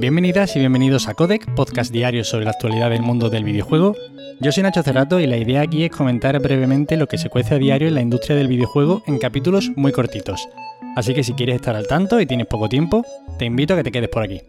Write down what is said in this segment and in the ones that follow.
Bienvenidas y bienvenidos a Codec, podcast diario sobre la actualidad del mundo del videojuego. Yo soy Nacho Cerrato y la idea aquí es comentar brevemente lo que se cuece a diario en la industria del videojuego en capítulos muy cortitos. Así que si quieres estar al tanto y tienes poco tiempo, te invito a que te quedes por aquí.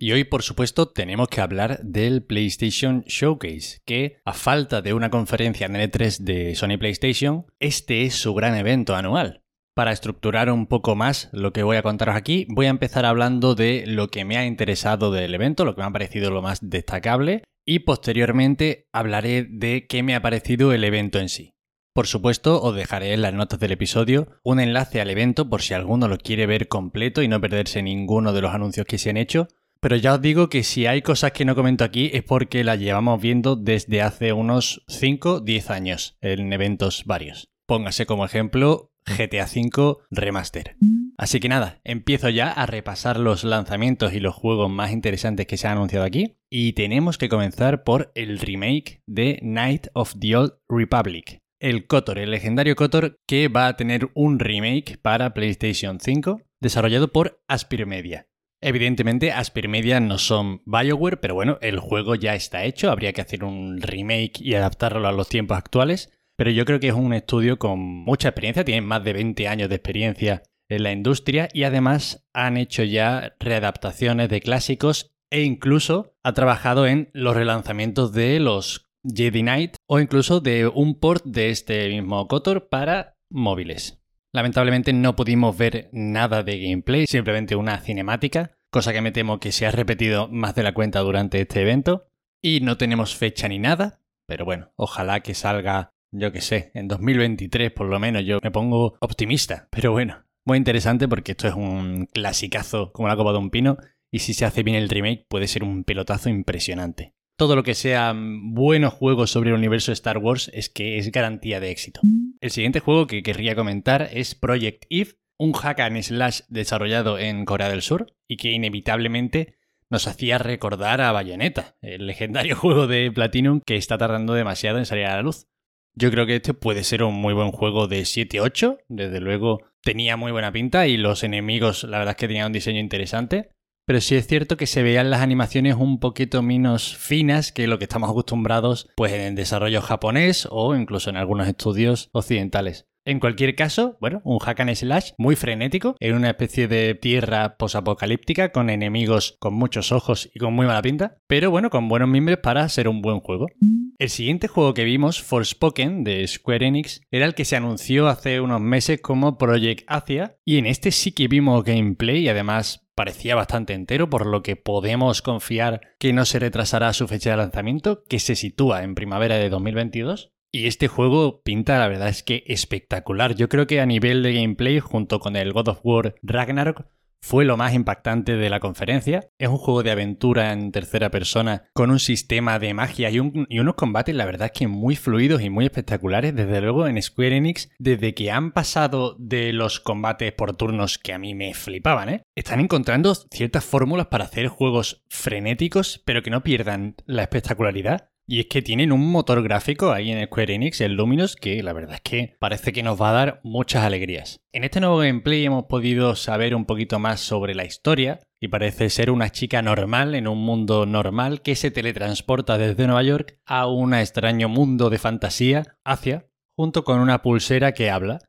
Y hoy, por supuesto, tenemos que hablar del PlayStation Showcase, que a falta de una conferencia en el E3 de Sony PlayStation, este es su gran evento anual. Para estructurar un poco más lo que voy a contaros aquí, voy a empezar hablando de lo que me ha interesado del evento, lo que me ha parecido lo más destacable, y posteriormente hablaré de qué me ha parecido el evento en sí. Por supuesto, os dejaré en las notas del episodio un enlace al evento por si alguno lo quiere ver completo y no perderse ninguno de los anuncios que se han hecho, pero ya os digo que si hay cosas que no comento aquí es porque las llevamos viendo desde hace unos 5, 10 años en eventos varios. Póngase como ejemplo GTA V Remaster. Así que nada, empiezo ya a repasar los lanzamientos y los juegos más interesantes que se han anunciado aquí. Y tenemos que comenzar por el remake de Night of the Old Republic. El KOTOR, el legendario KOTOR que va a tener un remake para PlayStation 5 desarrollado por Aspir Media. Evidentemente, Aspir Media no son Bioware, pero bueno, el juego ya está hecho, habría que hacer un remake y adaptarlo a los tiempos actuales. Pero yo creo que es un estudio con mucha experiencia, tienen más de 20 años de experiencia en la industria y además han hecho ya readaptaciones de clásicos e incluso ha trabajado en los relanzamientos de los Jedi Knight o incluso de un port de este mismo Kotor para móviles. Lamentablemente no pudimos ver nada de gameplay, simplemente una cinemática, cosa que me temo que se ha repetido más de la cuenta durante este evento. Y no tenemos fecha ni nada, pero bueno, ojalá que salga, yo que sé, en 2023 por lo menos. Yo me pongo optimista, pero bueno, muy interesante porque esto es un clasicazo como la copa de un pino y si se hace bien el remake puede ser un pelotazo impresionante todo lo que sean buenos juegos sobre el universo Star Wars es que es garantía de éxito. El siguiente juego que querría comentar es Project Eve, un hack and slash desarrollado en Corea del Sur y que inevitablemente nos hacía recordar a Bayonetta, el legendario juego de Platinum que está tardando demasiado en salir a la luz. Yo creo que este puede ser un muy buen juego de 7-8, desde luego tenía muy buena pinta y los enemigos la verdad es que tenían un diseño interesante pero sí es cierto que se veían las animaciones un poquito menos finas que lo que estamos acostumbrados pues en desarrollo japonés o incluso en algunos estudios occidentales. En cualquier caso, bueno, un hack and slash muy frenético, en una especie de tierra posapocalíptica con enemigos con muchos ojos y con muy mala pinta, pero bueno, con buenos miembros para ser un buen juego. El siguiente juego que vimos, Forspoken, de Square Enix, era el que se anunció hace unos meses como Project Asia, y en este sí que vimos gameplay y además parecía bastante entero, por lo que podemos confiar que no se retrasará su fecha de lanzamiento, que se sitúa en primavera de 2022. Y este juego pinta, la verdad es que espectacular. Yo creo que a nivel de gameplay, junto con el God of War Ragnarok, fue lo más impactante de la conferencia. Es un juego de aventura en tercera persona con un sistema de magia y, unos combates, la verdad es que muy fluidos y muy espectaculares. Desde luego en Square Enix, desde que han pasado de los combates por turnos que a mí me flipaban, ¿eh? están encontrando ciertas fórmulas para hacer juegos frenéticos, pero que no pierdan la espectacularidad. Y es que tienen un motor gráfico ahí en Square Enix, el Luminous, que la verdad es que parece que nos va a dar muchas alegrías. En este nuevo gameplay hemos podido saber un poquito más sobre la historia, y parece ser una chica normal en un mundo normal que se teletransporta desde Nueva York a un extraño mundo de fantasía, hacia, junto con una pulsera que habla.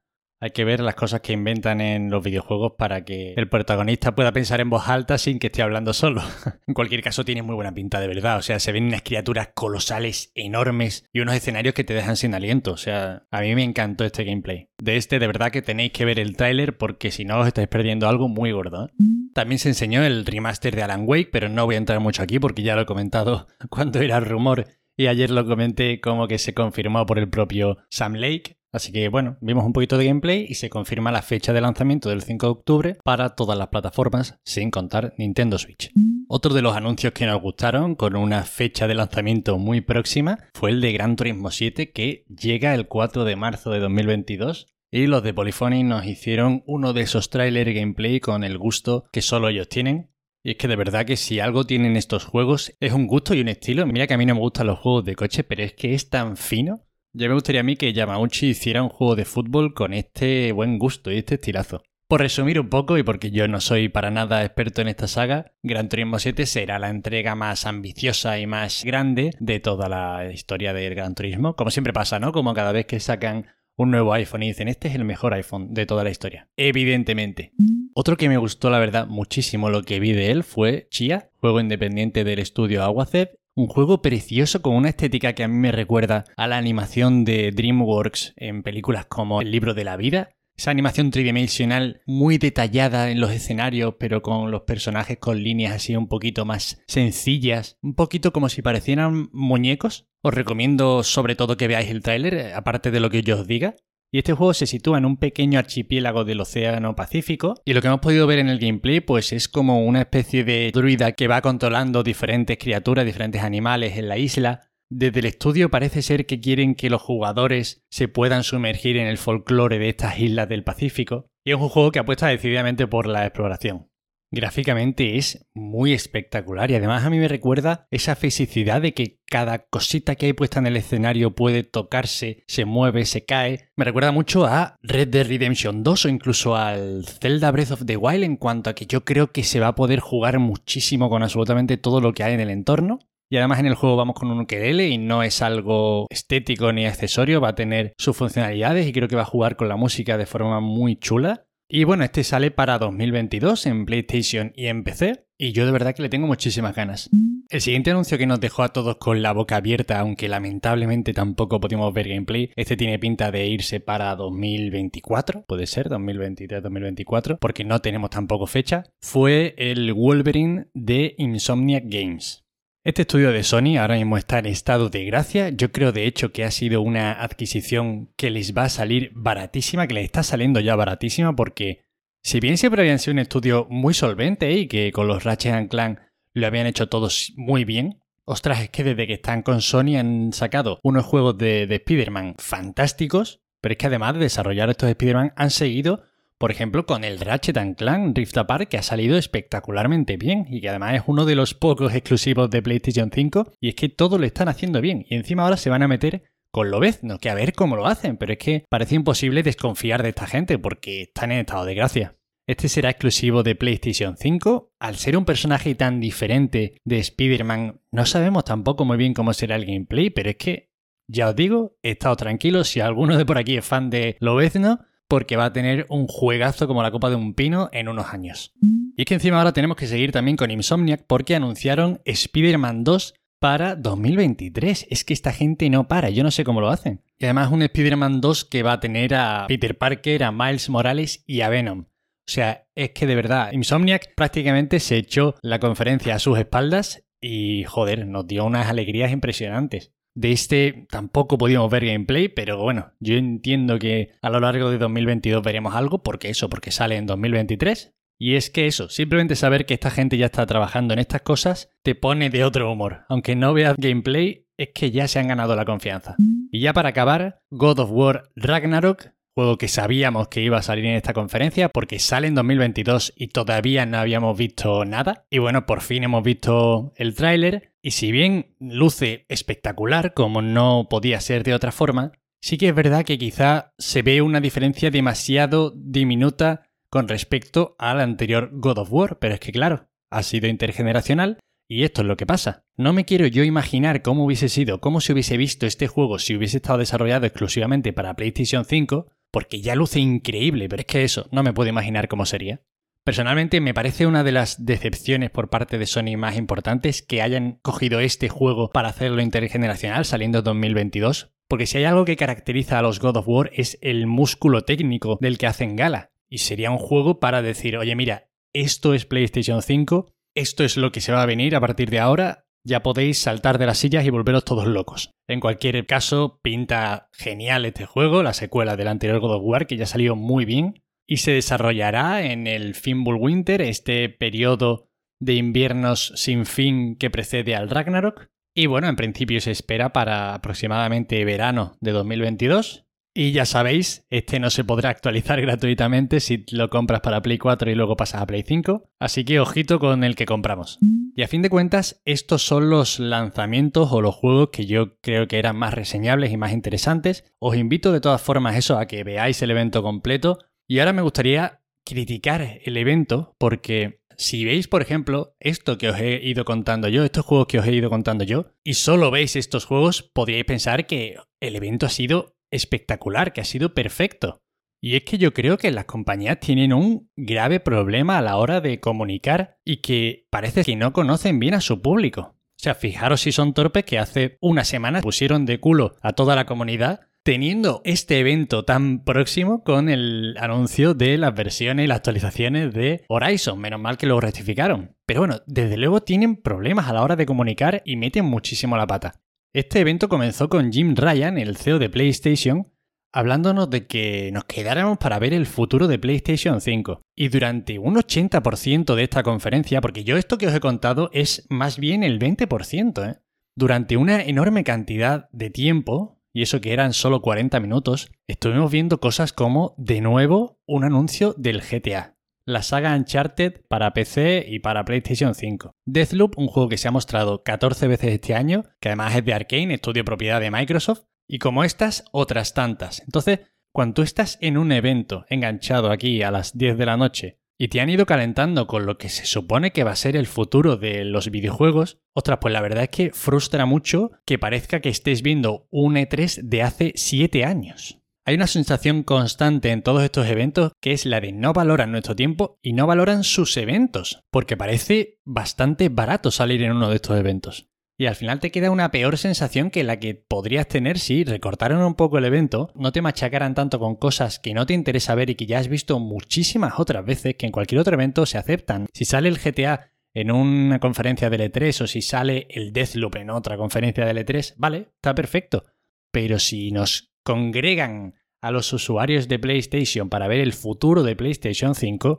Hay que ver las cosas que inventan en los videojuegos para que el protagonista pueda pensar en voz alta sin que esté hablando solo. en cualquier caso, tiene muy buena pinta de verdad. O sea, se ven unas criaturas colosales, enormes y unos escenarios que te dejan sin aliento. O sea, a mí me encantó este gameplay. De este, de verdad que tenéis que ver el tráiler porque si no os estáis perdiendo algo muy gordo. ¿eh? También se enseñó el remaster de Alan Wake, pero no voy a entrar mucho aquí porque ya lo he comentado cuando era rumor y ayer lo comenté como que se confirmó por el propio Sam Lake. Así que bueno, vimos un poquito de gameplay y se confirma la fecha de lanzamiento del 5 de octubre para todas las plataformas, sin contar Nintendo Switch. Otro de los anuncios que nos gustaron, con una fecha de lanzamiento muy próxima, fue el de Gran Turismo 7, que llega el 4 de marzo de 2022. Y los de Polyphony nos hicieron uno de esos trailer gameplay con el gusto que solo ellos tienen. Y es que de verdad que si algo tienen estos juegos es un gusto y un estilo. Mira que a mí no me gustan los juegos de coche, pero es que es tan fino ya me gustaría a mí que Yamauchi hiciera un juego de fútbol con este buen gusto y este estilazo. Por resumir un poco, y porque yo no soy para nada experto en esta saga, Gran Turismo 7 será la entrega más ambiciosa y más grande de toda la historia del Gran Turismo. Como siempre pasa, ¿no? Como cada vez que sacan un nuevo iPhone y dicen, este es el mejor iPhone de toda la historia. Evidentemente. Otro que me gustó, la verdad, muchísimo lo que vi de él fue Chia, juego independiente del estudio Aguacet. Un juego precioso con una estética que a mí me recuerda a la animación de DreamWorks en películas como El libro de la vida esa animación tridimensional muy detallada en los escenarios, pero con los personajes con líneas así un poquito más sencillas, un poquito como si parecieran muñecos. Os recomiendo sobre todo que veáis el tráiler, eh, aparte de lo que yo os diga. Y este juego se sitúa en un pequeño archipiélago del Océano Pacífico. Y lo que hemos podido ver en el gameplay pues es como una especie de druida que va controlando diferentes criaturas, diferentes animales en la isla. Desde el estudio parece ser que quieren que los jugadores se puedan sumergir en el folclore de estas islas del Pacífico, y es un juego que apuesta decididamente por la exploración. Gráficamente es muy espectacular y además a mí me recuerda esa fisicidad de que cada cosita que hay puesta en el escenario puede tocarse, se mueve, se cae. Me recuerda mucho a Red Dead Redemption 2 o incluso al Zelda Breath of the Wild en cuanto a que yo creo que se va a poder jugar muchísimo con absolutamente todo lo que hay en el entorno y además en el juego vamos con un ukelele y no es algo estético ni accesorio, va a tener sus funcionalidades y creo que va a jugar con la música de forma muy chula. Y bueno, este sale para 2022 en PlayStation y en PC, y yo de verdad que le tengo muchísimas ganas. El siguiente anuncio que nos dejó a todos con la boca abierta, aunque lamentablemente tampoco pudimos ver gameplay, este tiene pinta de irse para 2024, puede ser 2023-2024, porque no tenemos tampoco fecha, fue el Wolverine de Insomniac Games. Este estudio de Sony ahora mismo está en estado de gracia. Yo creo de hecho que ha sido una adquisición que les va a salir baratísima, que les está saliendo ya baratísima porque si bien siempre habían sido un estudio muy solvente y que con los Ratchet Clank lo habían hecho todos muy bien, ostras, es que desde que están con Sony han sacado unos juegos de, de Spider-Man fantásticos, pero es que además de desarrollar estos Spider-Man han seguido por ejemplo, con el Ratchet Clank Rift Apart, que ha salido espectacularmente bien y que además es uno de los pocos exclusivos de PlayStation 5, y es que todo lo están haciendo bien. Y encima ahora se van a meter con lo no que a ver cómo lo hacen, pero es que parece imposible desconfiar de esta gente porque están en estado de gracia. Este será exclusivo de PlayStation 5. Al ser un personaje tan diferente de Spider-Man, no sabemos tampoco muy bien cómo será el gameplay, pero es que, ya os digo, he estado tranquilo. Si alguno de por aquí es fan de Lobezno, porque va a tener un juegazo como la copa de un pino en unos años. Y es que encima ahora tenemos que seguir también con Insomniac porque anunciaron Spider-Man 2 para 2023. Es que esta gente no para, yo no sé cómo lo hacen. Y además un Spider-Man 2 que va a tener a Peter Parker, a Miles Morales y a Venom. O sea, es que de verdad, Insomniac prácticamente se echó la conferencia a sus espaldas y joder, nos dio unas alegrías impresionantes. De este tampoco podíamos ver gameplay, pero bueno, yo entiendo que a lo largo de 2022 veremos algo, porque eso, porque sale en 2023. Y es que eso, simplemente saber que esta gente ya está trabajando en estas cosas te pone de otro humor. Aunque no veas gameplay, es que ya se han ganado la confianza. Y ya para acabar, God of War Ragnarok juego que sabíamos que iba a salir en esta conferencia porque sale en 2022 y todavía no habíamos visto nada. Y bueno, por fin hemos visto el tráiler y si bien luce espectacular como no podía ser de otra forma, sí que es verdad que quizá se ve una diferencia demasiado diminuta con respecto al anterior God of War, pero es que claro, ha sido intergeneracional y esto es lo que pasa. No me quiero yo imaginar cómo hubiese sido, cómo se hubiese visto este juego si hubiese estado desarrollado exclusivamente para PlayStation 5, porque ya luce increíble, pero es que eso, no me puedo imaginar cómo sería. Personalmente me parece una de las decepciones por parte de Sony más importantes que hayan cogido este juego para hacerlo intergeneracional saliendo en 2022, porque si hay algo que caracteriza a los God of War es el músculo técnico del que hacen gala, y sería un juego para decir, oye mira, esto es PlayStation 5, esto es lo que se va a venir a partir de ahora, ya podéis saltar de las sillas y volveros todos locos. En cualquier caso, pinta genial este juego, la secuela del anterior God of War, que ya salió muy bien, y se desarrollará en el Fimbul Winter, este periodo de inviernos sin fin que precede al Ragnarok. Y bueno, en principio se espera para aproximadamente verano de 2022. Y ya sabéis, este no se podrá actualizar gratuitamente si lo compras para Play 4 y luego pasas a Play 5, así que ojito con el que compramos. Y a fin de cuentas, estos son los lanzamientos o los juegos que yo creo que eran más reseñables y más interesantes. Os invito de todas formas eso a que veáis el evento completo. Y ahora me gustaría criticar el evento porque si veis, por ejemplo, esto que os he ido contando yo, estos juegos que os he ido contando yo, y solo veis estos juegos, podríais pensar que el evento ha sido espectacular, que ha sido perfecto. Y es que yo creo que las compañías tienen un grave problema a la hora de comunicar y que parece que no conocen bien a su público. O sea, fijaros si son torpes que hace una semana pusieron de culo a toda la comunidad teniendo este evento tan próximo con el anuncio de las versiones y las actualizaciones de Horizon. Menos mal que lo rectificaron. Pero bueno, desde luego tienen problemas a la hora de comunicar y meten muchísimo la pata. Este evento comenzó con Jim Ryan, el CEO de PlayStation, hablándonos de que nos quedáramos para ver el futuro de PlayStation 5. Y durante un 80% de esta conferencia, porque yo esto que os he contado es más bien el 20%, ¿eh? durante una enorme cantidad de tiempo, y eso que eran solo 40 minutos, estuvimos viendo cosas como, de nuevo, un anuncio del GTA. La saga Uncharted para PC y para PlayStation 5. Deathloop, un juego que se ha mostrado 14 veces este año, que además es de Arkane, estudio propiedad de Microsoft, y como estas, otras tantas. Entonces, cuando tú estás en un evento enganchado aquí a las 10 de la noche y te han ido calentando con lo que se supone que va a ser el futuro de los videojuegos, ostras, pues la verdad es que frustra mucho que parezca que estés viendo un E3 de hace 7 años. Hay una sensación constante en todos estos eventos que es la de no valoran nuestro tiempo y no valoran sus eventos, porque parece bastante barato salir en uno de estos eventos. Y al final te queda una peor sensación que la que podrías tener si recortaron un poco el evento, no te machacaran tanto con cosas que no te interesa ver y que ya has visto muchísimas otras veces que en cualquier otro evento se aceptan. Si sale el GTA en una conferencia de E3 o si sale el Deathloop en otra conferencia de E3, vale, está perfecto. Pero si nos congregan a los usuarios de PlayStation para ver el futuro de PlayStation 5,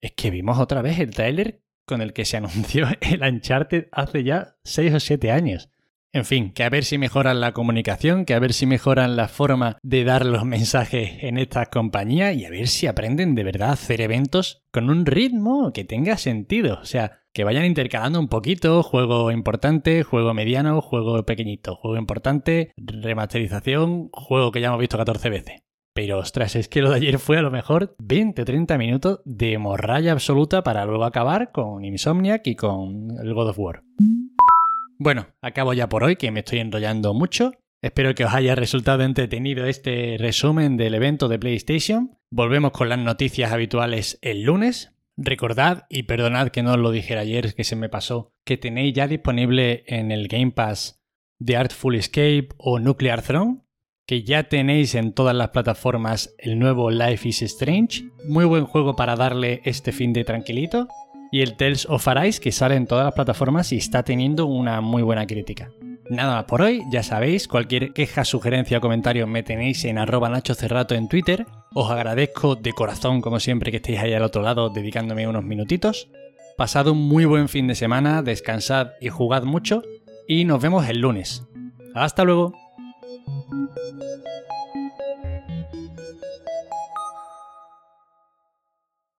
es que vimos otra vez el trailer con el que se anunció el Uncharted hace ya 6 o 7 años. En fin, que a ver si mejoran la comunicación, que a ver si mejoran la forma de dar los mensajes en estas compañías y a ver si aprenden de verdad a hacer eventos con un ritmo que tenga sentido. O sea, que vayan intercalando un poquito, juego importante, juego mediano, juego pequeñito, juego importante, remasterización, juego que ya hemos visto 14 veces. Pero ostras, es que lo de ayer fue a lo mejor 20-30 minutos de morralla absoluta para luego acabar con Insomniac y con el God of War. Bueno, acabo ya por hoy, que me estoy enrollando mucho. Espero que os haya resultado entretenido este resumen del evento de PlayStation. Volvemos con las noticias habituales el lunes. Recordad, y perdonad que no os lo dijera ayer, que se me pasó, que tenéis ya disponible en el Game Pass The Artful Escape o Nuclear Throne, que ya tenéis en todas las plataformas el nuevo Life is Strange, muy buen juego para darle este fin de tranquilito, y el Tales of Arise que sale en todas las plataformas y está teniendo una muy buena crítica. Nada más por hoy, ya sabéis, cualquier queja, sugerencia o comentario me tenéis en arroba Nacho Cerrato en Twitter. Os agradezco de corazón, como siempre, que estéis ahí al otro lado dedicándome unos minutitos. Pasad un muy buen fin de semana, descansad y jugad mucho, y nos vemos el lunes. ¡Hasta luego!